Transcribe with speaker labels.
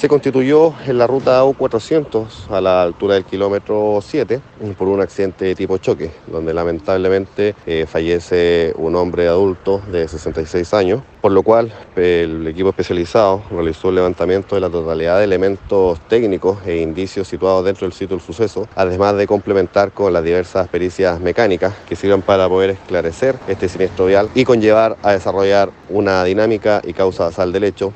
Speaker 1: se constituyó en la ruta U400 a la altura del kilómetro 7 por un accidente de tipo choque, donde lamentablemente eh, fallece un hombre adulto de 66 años, por lo cual el equipo especializado realizó el levantamiento de la totalidad de elementos técnicos e indicios situados dentro del sitio del suceso, además de complementar con las diversas pericias mecánicas que sirvan para poder esclarecer este siniestro vial y conllevar a desarrollar una dinámica y causa sal del hecho.